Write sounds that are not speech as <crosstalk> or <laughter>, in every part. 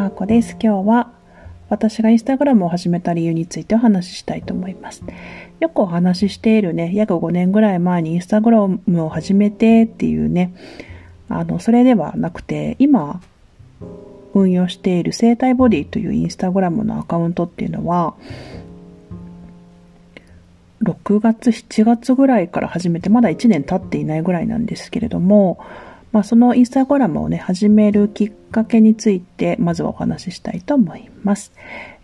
かーこです。今日は私がインスタグラムを始めた理由についてお話ししたいと思います。よくお話ししているね、約5年ぐらい前にインスタグラムを始めてっていうね、あの、それではなくて、今運用している生態ボディというインスタグラムのアカウントっていうのは、6月、7月ぐらいから始めて、まだ1年経っていないぐらいなんですけれども、まあ、そのインスタグラムをね、始めるきっかけについて、まずはお話ししたいと思います。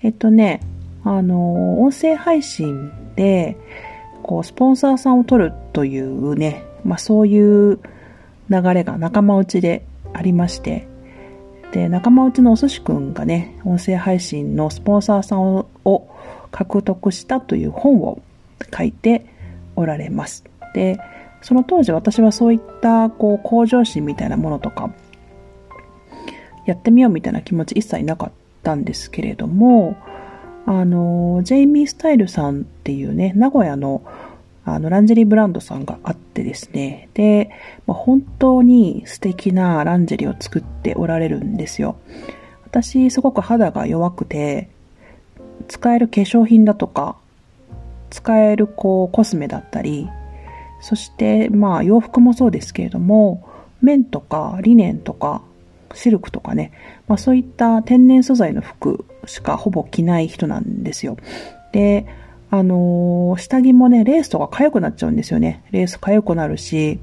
えっとね、あの、音声配信で、こう、スポンサーさんを取るというね、まあ、そういう流れが仲間内でありまして、で、仲間内のお寿司くんがね、音声配信のスポンサーさんを獲得したという本を書いておられます。で、その当時私はそういったこう向上心みたいなものとかやってみようみたいな気持ち一切なかったんですけれどもあのジェイミー・スタイルさんっていうね名古屋のあのランジェリーブランドさんがあってですね。で、まあ、本当に素敵なランジェリーを作っておられるんですよ。私すごく肌が弱くて使える化粧品だとか使えるこうコスメだったりそしてまあ洋服もそうですけれども綿とかリネンとかシルクとかね、まあ、そういった天然素材の服しかほぼ着ない人なんですよ。であのー、下着もねレースとか痒くなっちゃうんですよね。レース痒くなるし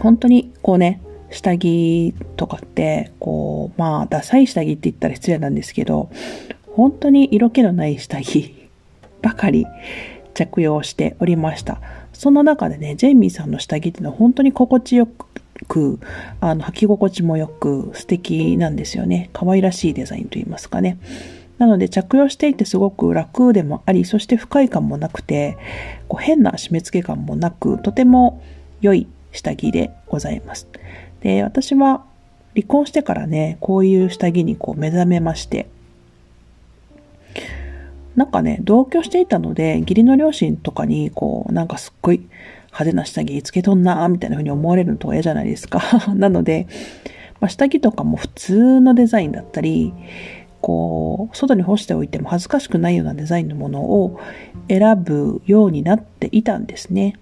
本当にこうね下着とかってこうまあダサい下着って言ったら失礼なんですけど本当に色気のない下着ばかり着用しておりました。その中でね、ジェイミーさんの下着っていうのは本当に心地よく、あの、履き心地もよく素敵なんですよね。可愛らしいデザインといいますかね。なので着用していてすごく楽でもあり、そして不快感もなくて、こう変な締め付け感もなく、とても良い下着でございます。で、私は離婚してからね、こういう下着にこう目覚めまして、なんかね、同居していたので、義理の両親とかに、こう、なんかすっごい派手な下着つけとんなみたいな風に思われるのと嫌じゃないですか。<laughs> なので、まあ、下着とかも普通のデザインだったり、こう、外に干しておいても恥ずかしくないようなデザインのものを選ぶようになっていたんですね。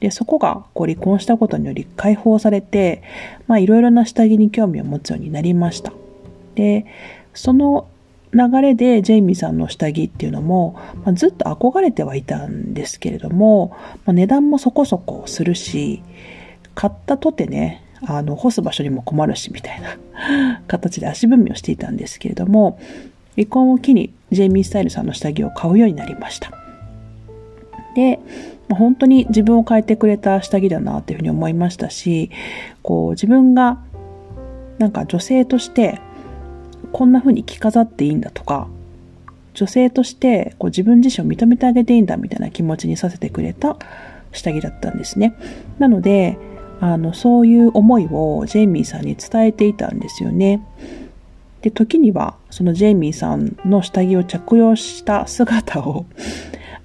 で、そこがこう離婚したことにより解放されて、まあいろいろな下着に興味を持つようになりました。で、その流れでジェイミーさんの下着っていうのも、まあ、ずっと憧れてはいたんですけれども、まあ、値段もそこそこするし、買ったとてね、あの、干す場所にも困るし、みたいな形で足踏みをしていたんですけれども、離婚を機にジェイミー・スタイルさんの下着を買うようになりました。で、本当に自分を変えてくれた下着だなというふうに思いましたし、こう自分がなんか女性としてこんな風に着飾っていいんだとか、女性としてこう自分自身を認めてあげていいんだみたいな気持ちにさせてくれた下着だったんですね。なので、あの、そういう思いをジェイミーさんに伝えていたんですよね。で、時には、そのジェイミーさんの下着を着用した姿を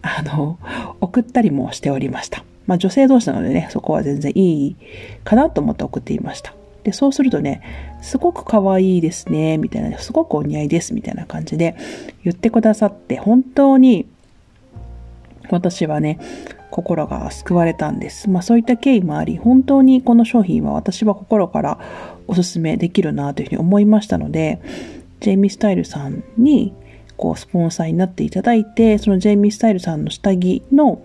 あの、送ったりもしておりました。まあ女性同士なのでね、そこは全然いいかなと思って送っていました。で、そうするとね、すごく可愛いですね、みたいな、すごくお似合いです、みたいな感じで言ってくださって、本当に私はね、心が救われたんです。まあそういった経緯もあり、本当にこの商品は私は心からおすすめできるなというふうに思いましたので、ジェイミー・スタイルさんにこうスポンサーになっていただいて、そのジェイミー・スタイルさんの下着の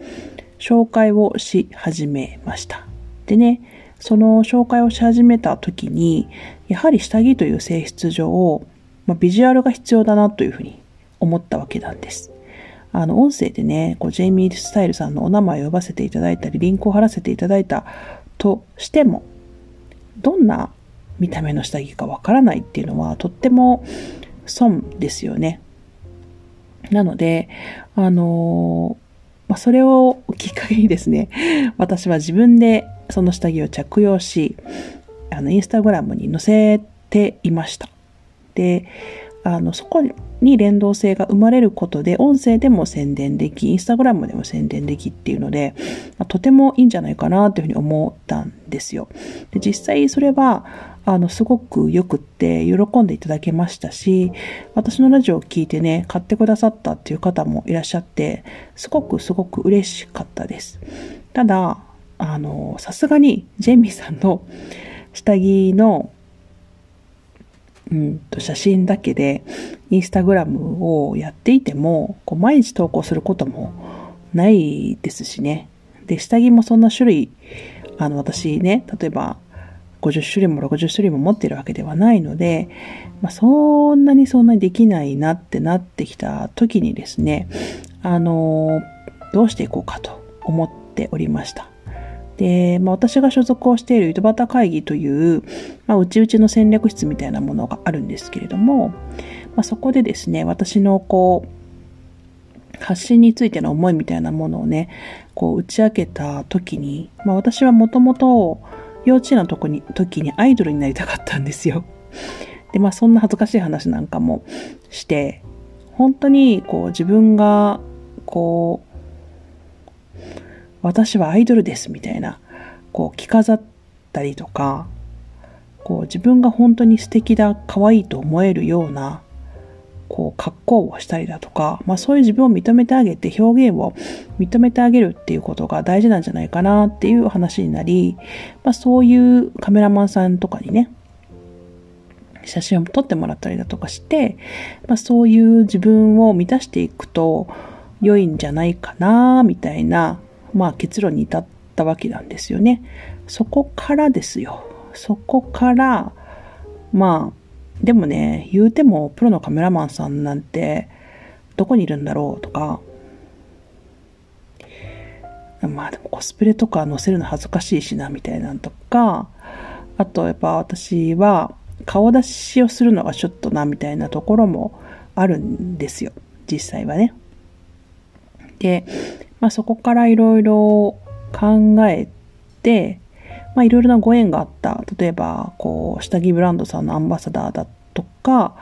紹介をし始めました。でね、その紹介をし始めた時に、やはり下着という性質上、まあ、ビジュアルが必要だなというふうに思ったわけなんです。あの、音声でね、こうジェイミー・スタイルさんのお名前を呼ばせていただいたり、リンクを貼らせていただいたとしても、どんな見た目の下着かわからないっていうのはとっても損ですよね。なので、あのまあ、それをきっかけにですね、私は自分でその下着を着用し、あの、インスタグラムに載せていました。で、あの、そこに連動性が生まれることで、音声でも宣伝でき、インスタグラムでも宣伝できっていうので、まあ、とてもいいんじゃないかなというふうに思ったんですよ。で実際それは、あの、すごく良くって喜んでいただけましたし、私のラジオを聞いてね、買ってくださったっていう方もいらっしゃって、すごくすごく嬉しかったです。ただ、あの、さすがにジェミーさんの下着の、うんと、写真だけで、インスタグラムをやっていても、こう毎日投稿することもないですしね。で、下着もそんな種類、あの、私ね、例えば、50種類も60種類も持ってるわけではないので、まあ、そんなにそんなにできないなってなってきた時にですね、あの、どうしていこうかと思っておりました。で、まあ、私が所属をしている井戸端会議という、まあ、うちうちの戦略室みたいなものがあるんですけれども、まあ、そこでですね、私のこう、発信についての思いみたいなものをね、こう打ち明けた時に、まあ、私はもともと幼稚園のとこに時にアイドルになりたかったんですよ。で、まあそんな恥ずかしい話なんかもして、本当にこう自分がこう、私はアイドルですみたいな、こう着飾ったりとか、こう自分が本当に素敵だ、可愛いと思えるようなこう、格好をしたりだとか、まあそういう自分を認めてあげて、表現を認めてあげるっていうことが大事なんじゃないかなっていう話になり、まあそういうカメラマンさんとかにね、写真を撮ってもらったりだとかして、まあそういう自分を満たしていくと良いんじゃないかな、みたいな、まあ結論に至ったわけなんですよね。そこからですよ。そこから、まあ、でもね、言うてもプロのカメラマンさんなんてどこにいるんだろうとか、まあでもコスプレとか載せるの恥ずかしいしなみたいなんとか、あとやっぱ私は顔出しをするのがちょっとなみたいなところもあるんですよ。実際はね。で、まあそこからいろいろ考えて、まあいろいろなご縁があった。例えば、こう、下着ブランドさんのアンバサダーだとか、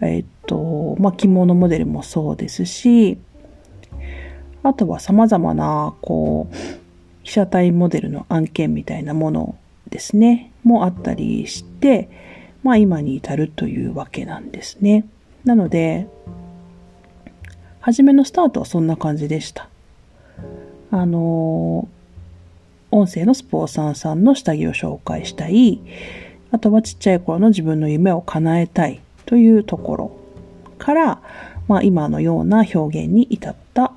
えっと、まあ着物モデルもそうですし、あとは様々な、こう、被写体モデルの案件みたいなものですね、もあったりして、まあ今に至るというわけなんですね。なので、初めのスタートはそんな感じでした。あの音声のスポーツーさんの下着を紹介したい、あとはちっちゃい頃の自分の夢を叶えたいというところから、まあ今のような表現に至った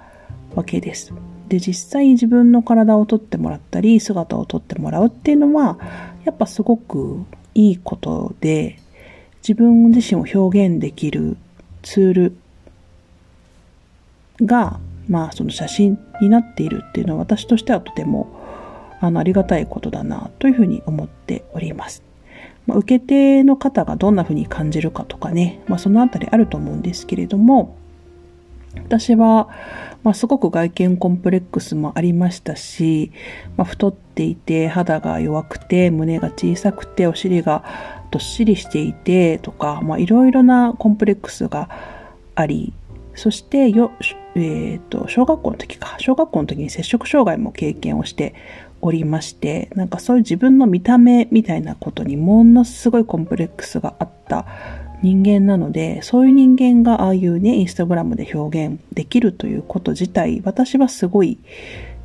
わけです。で、実際自分の体をとってもらったり、姿をとってもらうっていうのは、やっぱすごくいいことで、自分自身を表現できるツールが、まあその写真になっているっていうのは私としてはとてもあの、ありがたいことだな、というふうに思っております。まあ、受け手の方がどんなふうに感じるかとかね、まあ、そのあたりあると思うんですけれども、私は、まあ、すごく外見コンプレックスもありましたし、まあ、太っていて、肌が弱くて、胸が小さくて、お尻がどっしりしていて、とか、まあ、いろいろなコンプレックスがあり、そしてよ、えっ、ー、と、小学校の時か、小学校の時に摂食障害も経験をしておりまして、なんかそういう自分の見た目みたいなことにものすごいコンプレックスがあった人間なので、そういう人間がああいうね、インスタグラムで表現できるということ自体、私はすごい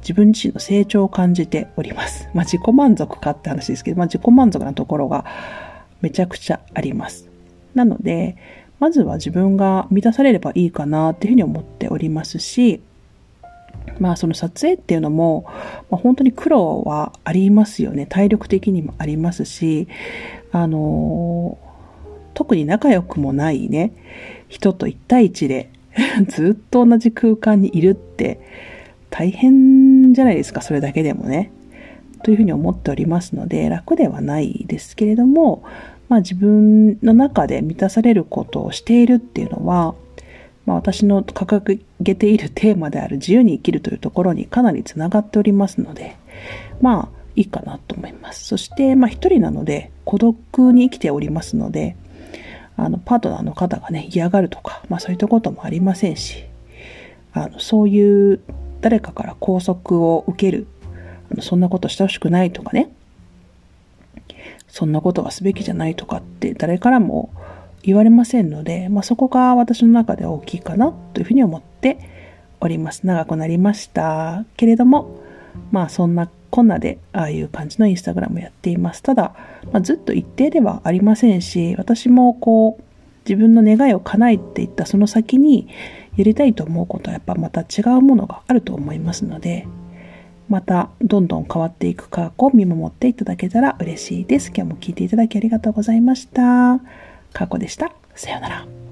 自分自身の成長を感じております。まあ自己満足かって話ですけど、まあ自己満足なところがめちゃくちゃあります。なので、まずは自分が満たされればいいかなっていうふうに思っておりますし、まあその撮影っていうのも、まあ、本当に苦労はありますよね。体力的にもありますし、あの、特に仲良くもないね、人と一対一で <laughs> ずっと同じ空間にいるって大変じゃないですか、それだけでもね。というふうに思っておりますので、楽ではないですけれども、まあ自分の中で満たされることをしているっていうのは、まあ、私の掲げているテーマである自由に生きるというところにかなりつながっておりますので、まあ、いいかなと思います。そして、まあ、一人なので、孤独に生きておりますので、あの、パートナーの方がね、嫌がるとか、まあ、そういったこともありませんし、あの、そういう誰かから拘束を受ける、あのそんなことしてほしくないとかね、そんなことはすべきじゃないとかって誰からも言われませんので、まあ、そこが私の中で大きいかなというふうに思っております。長くなりましたけれども、まあそんなこんなでああいう感じのインスタグラムやっています。ただ、まあ、ずっと一定ではありませんし、私もこう自分の願いを叶えていったその先にやりたいと思うことはやっぱまた違うものがあると思いますので、またどんどん変わっていく科学を見守っていただけたら嬉しいです。今日も聞いていただきありがとうございました。かこでした。さようなら。